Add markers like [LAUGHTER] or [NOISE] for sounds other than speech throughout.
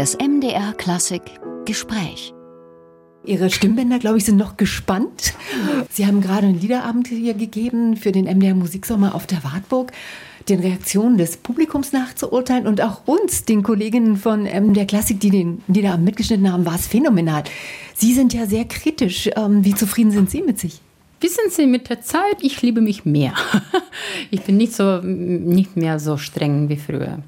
Das MDR Klassik Gespräch. Ihre Stimmbänder, glaube ich, sind noch gespannt. Sie haben gerade einen Liederabend hier gegeben für den MDR Musiksommer auf der Wartburg, den Reaktionen des Publikums nachzuurteilen und auch uns, den Kolleginnen von MDR Klassik, die den Liederabend mitgeschnitten haben, war es phänomenal. Sie sind ja sehr kritisch. Ähm, wie zufrieden sind Sie mit sich? Wissen Sie, mit der Zeit, ich liebe mich mehr. [LAUGHS] Ich bin nicht, so, nicht mehr so streng wie früher.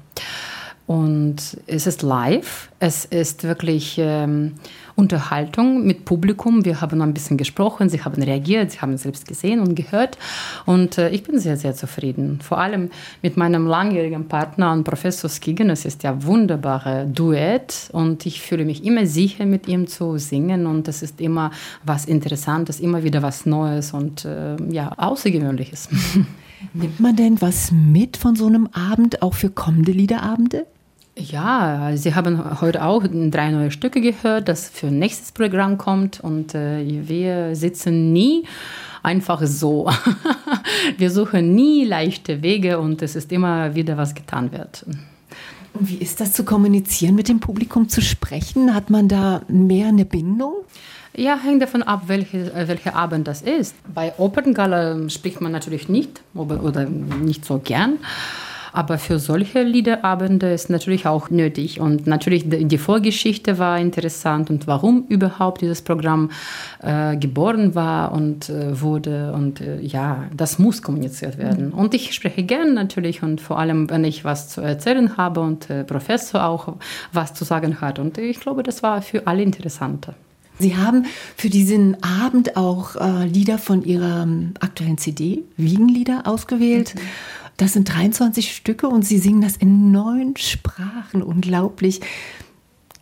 Und es ist live, es ist wirklich ähm, Unterhaltung mit Publikum. Wir haben ein bisschen gesprochen, sie haben reagiert, sie haben selbst gesehen und gehört. Und äh, ich bin sehr, sehr zufrieden. Vor allem mit meinem langjährigen Partner und Professor Skigen. Es ist ja wunderbare Duett und ich fühle mich immer sicher, mit ihm zu singen. Und es ist immer was Interessantes, immer wieder was Neues und äh, ja, Außergewöhnliches. [LAUGHS] Nimmt man denn was mit von so einem Abend auch für kommende Liederabende? Ja, Sie haben heute auch drei neue Stücke gehört, das für nächstes Programm kommt und äh, wir sitzen nie einfach so. [LAUGHS] wir suchen nie leichte Wege und es ist immer wieder was getan wird. Und wie ist das zu kommunizieren, mit dem Publikum zu sprechen? Hat man da mehr eine Bindung? Ja, hängt davon ab, welche, welcher Abend das ist. Bei Operngala spricht man natürlich nicht oder nicht so gern. Aber für solche Liederabende ist natürlich auch nötig. Und natürlich die Vorgeschichte war interessant und warum überhaupt dieses Programm äh, geboren war und äh, wurde. Und äh, ja, das muss kommuniziert werden. Mhm. Und ich spreche gerne natürlich und vor allem, wenn ich was zu erzählen habe und äh, Professor auch was zu sagen hat. Und ich glaube, das war für alle interessanter. Sie haben für diesen Abend auch äh, Lieder von Ihrer ähm, aktuellen CD, Wiegenlieder, ausgewählt. Mhm. Das sind 23 Stücke und Sie singen das in neun Sprachen. Unglaublich.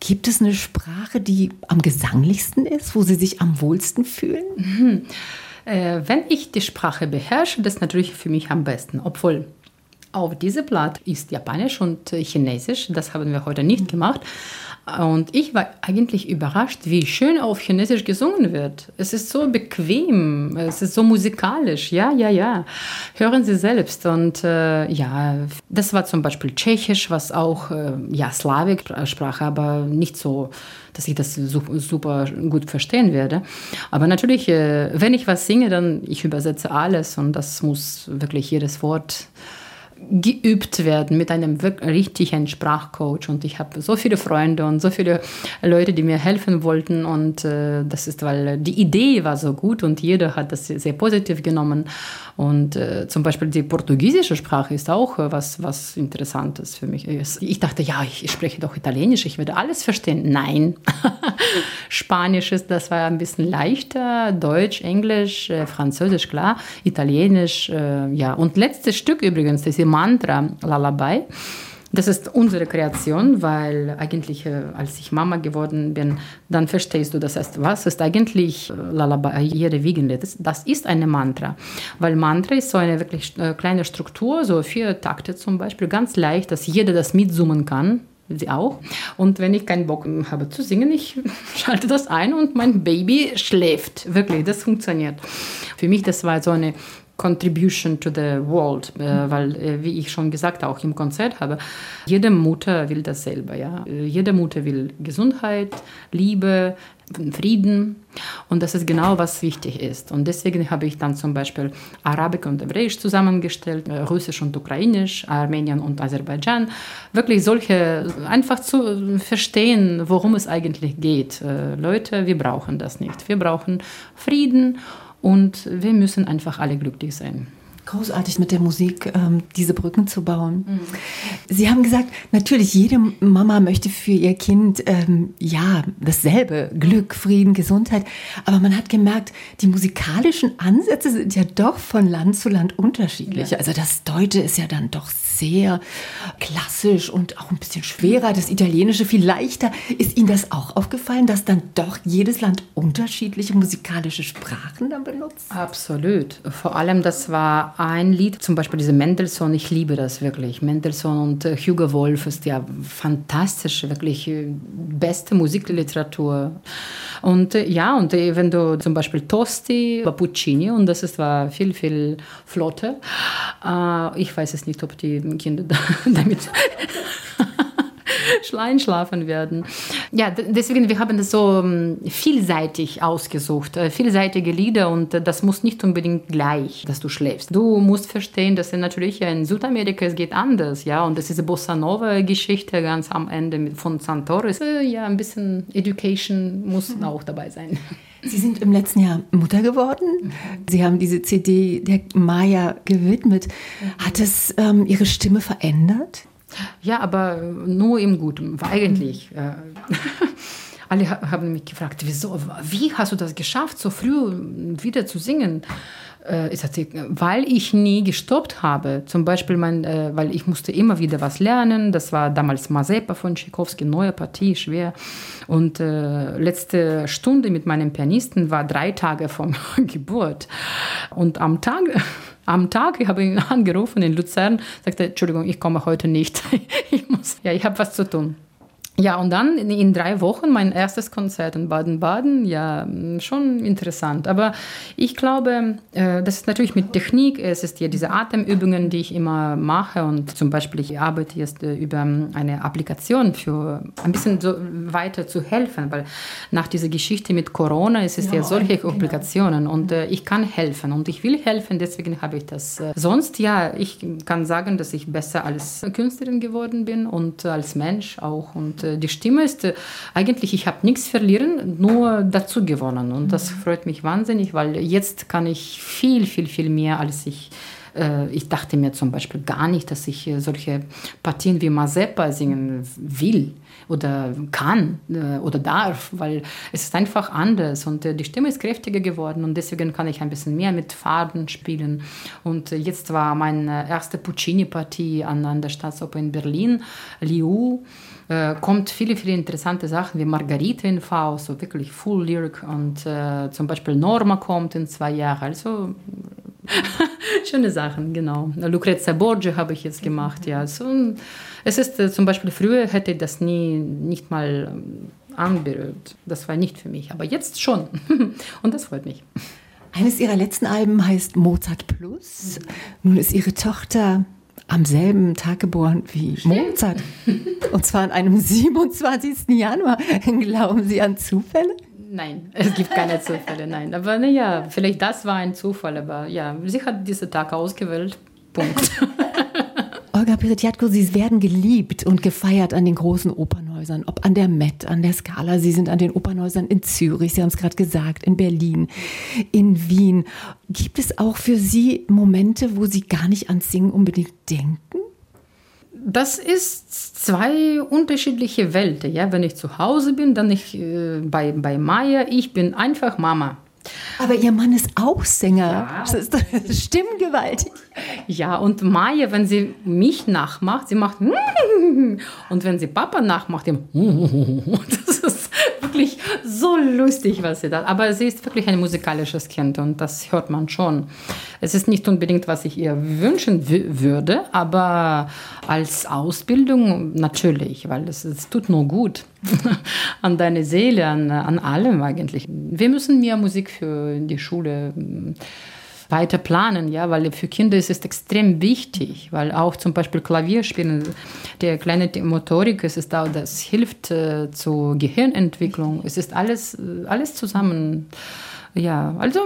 Gibt es eine Sprache, die am gesanglichsten ist, wo Sie sich am wohlsten fühlen? Mhm. Äh, wenn ich die Sprache beherrsche, das ist natürlich für mich am besten. Obwohl auf diesem Blatt ist Japanisch und Chinesisch. Das haben wir heute nicht gemacht. Und ich war eigentlich überrascht, wie schön auf Chinesisch gesungen wird. Es ist so bequem, es ist so musikalisch. Ja, ja, ja. Hören Sie selbst. Und äh, ja, das war zum Beispiel Tschechisch, was auch, äh, ja, Slawik-Sprache, aber nicht so, dass ich das super gut verstehen werde. Aber natürlich, äh, wenn ich was singe, dann ich übersetze alles und das muss wirklich jedes Wort geübt werden mit einem richtigen Sprachcoach. Und ich habe so viele Freunde und so viele Leute, die mir helfen wollten. Und äh, das ist, weil die Idee war so gut und jeder hat das sehr positiv genommen. Und äh, zum Beispiel die portugiesische Sprache ist auch was, was Interessantes für mich. Ich dachte, ja, ich spreche doch Italienisch, ich werde alles verstehen. Nein. [LAUGHS] Spanisch ist, das war ein bisschen leichter. Deutsch, Englisch, äh, Französisch, klar. Italienisch, äh, ja. Und letztes Stück übrigens, das ist Mantra Lullaby. Das ist unsere Kreation, weil eigentlich, äh, als ich Mama geworden bin, dann verstehst du, das heißt, was ist eigentlich äh, Lullaby, jede Wiegenlied? Das ist eine Mantra, weil Mantra ist so eine wirklich äh, kleine Struktur, so vier Takte zum Beispiel, ganz leicht, dass jeder das mitsummen kann, sie auch. Und wenn ich keinen Bock habe zu singen, ich [LAUGHS] schalte das ein und mein Baby schläft. Wirklich, das funktioniert. Für mich, das war so eine Contribution to the World, äh, weil, äh, wie ich schon gesagt auch im Konzert habe, jede Mutter will dasselbe. Ja? Äh, jede Mutter will Gesundheit, Liebe, Frieden und das ist genau, was wichtig ist. Und deswegen habe ich dann zum Beispiel Arabisch und Hebräisch zusammengestellt, äh, Russisch und Ukrainisch, Armenien und Aserbaidschan. Wirklich solche, einfach zu verstehen, worum es eigentlich geht. Äh, Leute, wir brauchen das nicht. Wir brauchen Frieden und wir müssen einfach alle glücklich sein. Großartig mit der Musik ähm, diese Brücken zu bauen. Mhm. Sie haben gesagt, natürlich jede Mama möchte für ihr Kind ähm, ja dasselbe Glück, Frieden, Gesundheit. Aber man hat gemerkt, die musikalischen Ansätze sind ja doch von Land zu Land unterschiedlich. Ja. Also das Deutsche ist ja dann doch sehr klassisch und auch ein bisschen schwerer. Das Italienische viel leichter. Ist Ihnen das auch aufgefallen, dass dann doch jedes Land unterschiedliche musikalische Sprachen dann benutzt? Absolut. Vor allem, das war ein Lied, zum Beispiel diese Mendelssohn, ich liebe das wirklich. Mendelssohn und äh, Hugo Wolf ist ja fantastisch, wirklich äh, beste Musikliteratur. Und äh, ja, und wenn du zum Beispiel Tosti, Puccini, und das ist, war viel, viel flotter. ich weiß es nicht, ob die Kinder [LAUGHS] damit [LAUGHS] einschlafen werden. Ja, deswegen, wir haben das so ähm, vielseitig ausgesucht, äh, vielseitige Lieder und äh, das muss nicht unbedingt gleich, dass du schläfst. Du musst verstehen, dass natürlich in Südamerika es geht anders, ja, und das ist eine Bossa Nova Geschichte ganz am Ende von Santoris. Äh, ja, ein bisschen Education muss mhm. [LAUGHS] auch dabei sein. Sie sind im letzten Jahr Mutter geworden. Sie haben diese CD der Maya gewidmet. Hat es ähm, Ihre Stimme verändert? Ja, aber nur im Guten, eigentlich. Äh, [LAUGHS] alle haben mich gefragt, wieso, wie hast du das geschafft, so früh wieder zu singen? Äh, weil ich nie gestoppt habe. Zum Beispiel, mein, äh, weil ich musste immer wieder was lernen. Das war damals Mazepa von Tchaikovsky, neue Partie, schwer. Und äh, letzte Stunde mit meinem Pianisten war drei Tage vor [LAUGHS] Geburt. Und am Tag am Tag, ich habe ihn angerufen in Luzern, sagte, Entschuldigung, ich komme heute nicht. [LAUGHS] ich muss, ja, ich habe was zu tun. Ja, und dann in drei Wochen mein erstes Konzert in Baden-Baden. Ja, schon interessant. Aber ich glaube, äh, das ist natürlich mit Technik. Es ist ja diese Atemübungen, die ich immer mache. Und zum Beispiel, ich arbeite jetzt äh, über eine Applikation für ein bisschen so weiter zu helfen. Weil nach dieser Geschichte mit Corona ist es ja, ja solche genau. Applikationen. Und äh, ich kann helfen. Und ich will helfen, deswegen habe ich das. Sonst, ja, ich kann sagen, dass ich besser als Künstlerin geworden bin und als Mensch auch. Und äh, die Stimme ist äh, eigentlich, ich habe nichts verlieren, nur dazu gewonnen. Und das mhm. freut mich wahnsinnig, weil jetzt kann ich viel, viel, viel mehr, als ich ich dachte mir zum Beispiel gar nicht, dass ich solche Partien wie Mazepa singen will oder kann oder darf, weil es ist einfach anders und die Stimme ist kräftiger geworden und deswegen kann ich ein bisschen mehr mit Farben spielen. Und jetzt war meine erste Puccini-Partie an, der Staatsoper in Berlin, Liu äh, kommt viele, viele interessante Sachen wie Margarite in Faust, so wirklich Full Lyric und äh, zum Beispiel Norma kommt in zwei Jahren. Also [LAUGHS] schöne Sachen, genau. Lucrezia Borgia habe ich jetzt gemacht, ja. So, es ist äh, zum Beispiel früher hätte ich das nie, nicht mal ähm, anberührt. Das war nicht für mich, aber jetzt schon. [LAUGHS] und das freut mich. Eines ihrer letzten Alben heißt Mozart Plus. Nun ist ihre Tochter am selben Tag geboren wie. Mozart. Und zwar an einem [LAUGHS] 27. Januar. Glauben Sie an Zufälle? Nein, [LAUGHS] es gibt keine Zufälle, nein. Aber naja, vielleicht das war ein Zufall, aber ja, sie hat diesen Tag ausgewählt. Punkt. [LAUGHS] Olga Piritiatko, Sie werden geliebt und gefeiert an den großen Opernhäusern, ob an der Met, an der Scala. Sie sind an den Opernhäusern in Zürich, Sie haben es gerade gesagt, in Berlin, in Wien. Gibt es auch für Sie Momente, wo Sie gar nicht ans Singen unbedingt denken? Das ist zwei unterschiedliche Welten. Ja? Wenn ich zu Hause bin, dann ich äh, bei, bei Maya, ich bin einfach Mama. Aber Ihr Mann ist auch Sänger. Ja. Das ist, stimmgewaltig. Ja, und Maya, wenn sie mich nachmacht, sie macht [LAUGHS] und wenn sie Papa nachmacht, ist [LAUGHS] wirklich so lustig, was sie da. Aber sie ist wirklich ein musikalisches Kind und das hört man schon. Es ist nicht unbedingt, was ich ihr wünschen würde, aber als Ausbildung natürlich, weil es, es tut nur gut [LAUGHS] an deine Seele, an, an allem eigentlich. Wir müssen mehr Musik für die Schule weiter planen, ja, weil für Kinder ist es extrem wichtig, weil auch zum Beispiel Klavierspielen, der kleine Motorik, es ist auch, das hilft äh, zur Gehirnentwicklung, es ist alles, äh, alles zusammen. Ja, also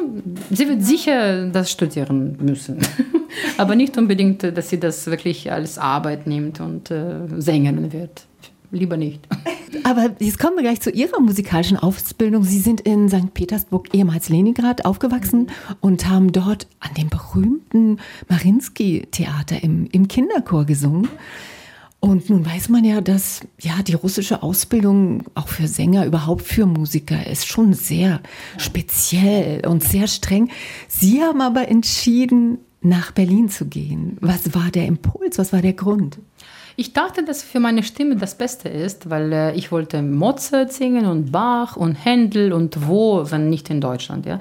sie wird sicher das studieren müssen, [LAUGHS] aber nicht unbedingt, dass sie das wirklich als Arbeit nimmt und äh, Sängerin wird lieber nicht. [LAUGHS] Aber jetzt kommen wir gleich zu Ihrer musikalischen Ausbildung. Sie sind in St. Petersburg, ehemals Leningrad, aufgewachsen mhm. und haben dort an dem berühmten Marinsky-Theater im, im Kinderchor gesungen. Und nun weiß man ja, dass ja die russische Ausbildung auch für Sänger, überhaupt für Musiker ist schon sehr speziell und sehr streng. Sie haben aber entschieden, nach Berlin zu gehen. Was war der Impuls? Was war der Grund? Ich dachte, dass für meine Stimme das Beste ist, weil äh, ich wollte Mozart singen und Bach und Händel und wo, wenn nicht in Deutschland. Ja?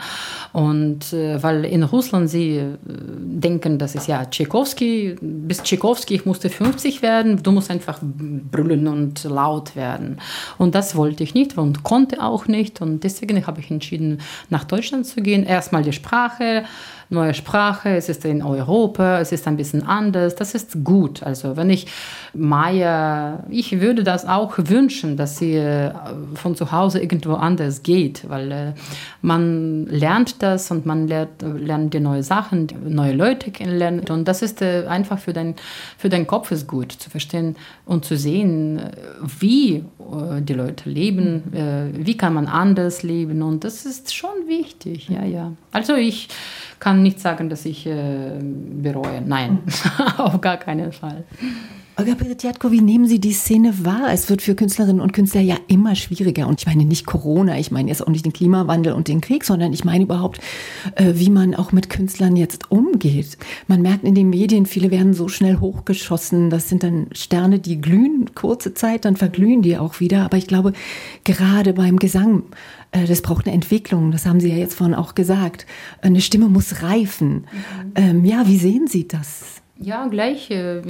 Und äh, weil in Russland sie äh, denken, das ist ja Tchaikovsky, bis Tchaikovsky, ich musste 50 werden, du musst einfach brüllen und laut werden. Und das wollte ich nicht und konnte auch nicht. Und deswegen habe ich entschieden, nach Deutschland zu gehen. Erstmal die Sprache neue Sprache, es ist in Europa, es ist ein bisschen anders. Das ist gut. Also wenn ich Maya, ich würde das auch wünschen, dass sie äh, von zu Hause irgendwo anders geht, weil äh, man lernt das und man lernt, lernt die neue Sachen, neue Leute kennenlernen und das ist äh, einfach für dein, für deinen Kopf ist gut zu verstehen und zu sehen, wie die Leute leben, wie kann man anders leben und das ist schon wichtig, ja, ja. Also ich kann nicht sagen, dass ich bereue, nein, [LAUGHS] auf gar keinen Fall. Olga Peretjatko, wie nehmen Sie die Szene wahr? Es wird für Künstlerinnen und Künstler ja immer schwieriger. Und ich meine nicht Corona, ich meine jetzt auch nicht den Klimawandel und den Krieg, sondern ich meine überhaupt, äh, wie man auch mit Künstlern jetzt umgeht. Man merkt in den Medien, viele werden so schnell hochgeschossen. Das sind dann Sterne, die glühen kurze Zeit, dann verglühen die auch wieder. Aber ich glaube, gerade beim Gesang, äh, das braucht eine Entwicklung. Das haben Sie ja jetzt vorhin auch gesagt. Eine Stimme muss reifen. Mhm. Ähm, ja, wie sehen Sie das? Ja, gleich.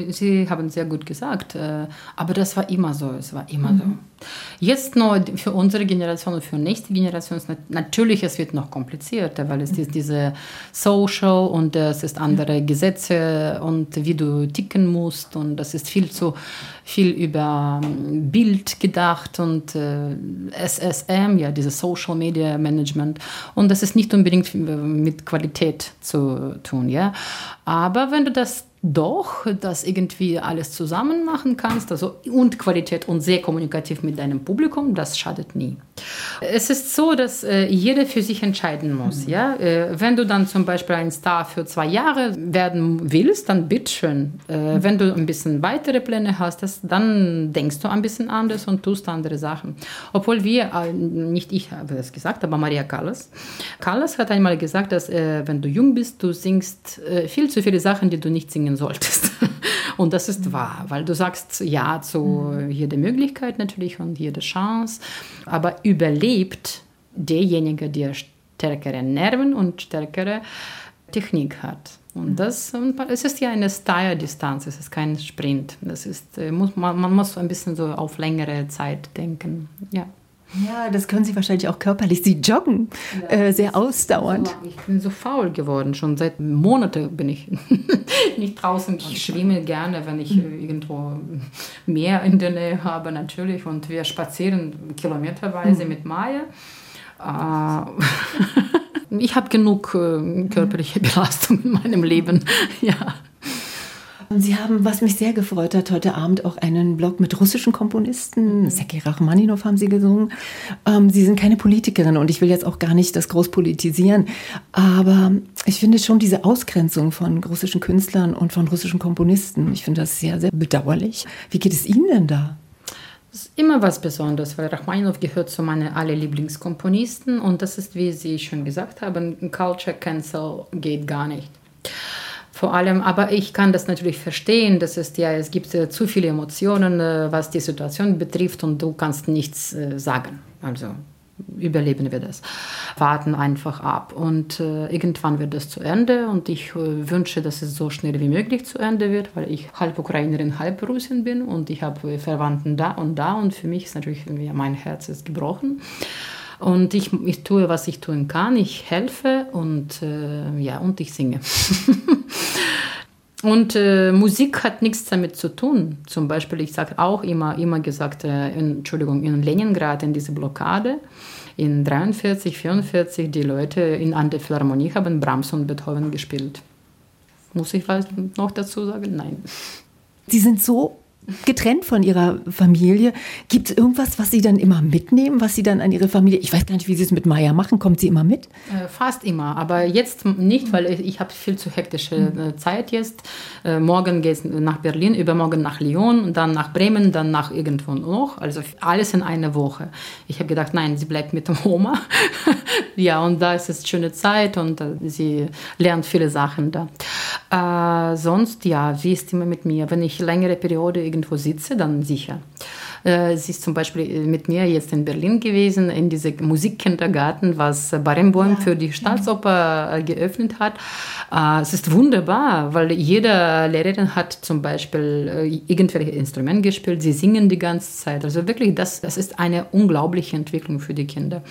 Sie haben sehr gut gesagt. Äh, aber das war immer so. Es war immer mhm. so. Jetzt nur für unsere Generation und für nächste Generation ist natürlich, es wird noch komplizierter, weil es ist diese Social und es ist andere Gesetze und wie du ticken musst und das ist viel zu viel über ähm, Bild gedacht und äh, SSM, ja, dieses Social Media Management und das ist nicht unbedingt mit Qualität zu tun, ja. Aber wenn du das doch das irgendwie alles zusammen machen kannst, also und Qualität und sehr kommunikativ mit deinem Publikum, das schadet nie. Es ist so, dass äh, jeder für sich entscheiden muss. Mhm. Ja? Äh, wenn du dann zum Beispiel ein Star für zwei Jahre werden willst, dann bitteschön. Äh, mhm. Wenn du ein bisschen weitere Pläne hast, das, dann denkst du ein bisschen anders und tust andere Sachen. Obwohl wir, äh, nicht ich habe es gesagt, aber Maria Callas. Callas hat einmal gesagt, dass äh, wenn du jung bist, du singst äh, viel zu viele Sachen, die du nicht singen solltest. [LAUGHS] und das ist wahr, weil du sagst ja zu mhm. jeder Möglichkeit natürlich und jede Chance, aber überlebt derjenige, der stärkere Nerven und stärkere Technik hat. Und mhm. das, es ist ja eine Style-Distanz, es ist kein Sprint. Das ist, äh, muss, man, man muss ein bisschen so auf längere Zeit denken. Ja. Ja, das können Sie wahrscheinlich auch körperlich. Sie joggen ja, äh, sehr ausdauernd. Ich bin so faul geworden. Schon seit Monaten bin ich [LAUGHS] nicht draußen. Ich schwimme gerne, wenn ich mhm. irgendwo Meer in der Nähe habe, natürlich. Und wir spazieren kilometerweise mhm. mit Maya. Äh, [LAUGHS] ich habe genug äh, körperliche Belastung in meinem Leben. [LAUGHS] ja. Sie haben, was mich sehr gefreut hat, heute Abend auch einen Blog mit russischen Komponisten. Mhm. Sergei Rachmaninov haben Sie gesungen. Ähm, Sie sind keine Politikerin und ich will jetzt auch gar nicht das groß politisieren. Aber ich finde schon diese Ausgrenzung von russischen Künstlern und von russischen Komponisten, ich finde das sehr, sehr bedauerlich. Wie geht es Ihnen denn da? Das ist immer was Besonderes, weil Rachmaninow gehört zu meinen alle Lieblingskomponisten und das ist, wie Sie schon gesagt haben, Culture Cancel geht gar nicht vor allem, aber ich kann das natürlich verstehen, das ist ja, es gibt äh, zu viele Emotionen, äh, was die Situation betrifft und du kannst nichts äh, sagen. Also überleben wir das. Warten einfach ab und äh, irgendwann wird das zu Ende und ich äh, wünsche, dass es so schnell wie möglich zu Ende wird, weil ich halb Ukrainerin, halb Russin bin und ich habe Verwandten da und da und für mich ist natürlich mein Herz ist gebrochen. Und ich, ich tue, was ich tun kann. Ich helfe und, äh, ja, und ich singe. [LAUGHS] und äh, Musik hat nichts damit zu tun. Zum Beispiel, ich sage auch immer, immer gesagt, äh, Entschuldigung, in Leningrad, in diese Blockade, in 43, 44, die Leute in an der Philharmonie haben Brahms und Beethoven gespielt. Muss ich was noch dazu sagen? Nein. Sie sind so getrennt von ihrer Familie. Gibt es irgendwas, was Sie dann immer mitnehmen, was Sie dann an Ihre Familie, ich weiß gar nicht, wie Sie es mit Maya machen, kommt sie immer mit? Äh, fast immer, aber jetzt nicht, weil ich, habe viel zu hektische äh, Zeit jetzt. Äh, morgen geht es nach Berlin, übermorgen nach Lyon, dann nach Bremen, dann nach irgendwo noch. Also alles in einer Woche. Ich habe gedacht, nein, sie bleibt mit der Oma. [LAUGHS] ja, und da ist es schöne Zeit und sie lernt viele Sachen da. Äh, sonst, ja, sie ist immer mit mir. Wenn ich längere Periode irgendwo sitze, dann sicher. Äh, sie ist zum Beispiel mit mir jetzt in Berlin gewesen, in diesem Musikkindergarten, was Barenboim ja. für die Staatsoper geöffnet hat. Es ist wunderbar, weil jede Lehrerin hat zum Beispiel irgendwelche Instrumente gespielt, sie singen die ganze Zeit. Also wirklich, das, das ist eine unglaubliche Entwicklung für die Kinder.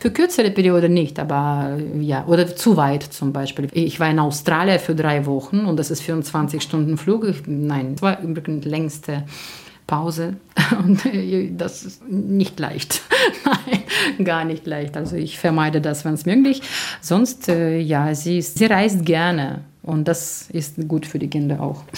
Für kürzere Periode nicht, aber ja, oder zu weit zum Beispiel. Ich war in Australien für drei Wochen und das ist 24 Stunden Flug. Nein, das war übrigens längste Pause [LAUGHS] und das ist nicht leicht. [LAUGHS] Nein, gar nicht leicht. Also ich vermeide das, wenn es möglich. Sonst, äh, ja, sie, ist, sie reist gerne und das ist gut für die Kinder auch. [LAUGHS]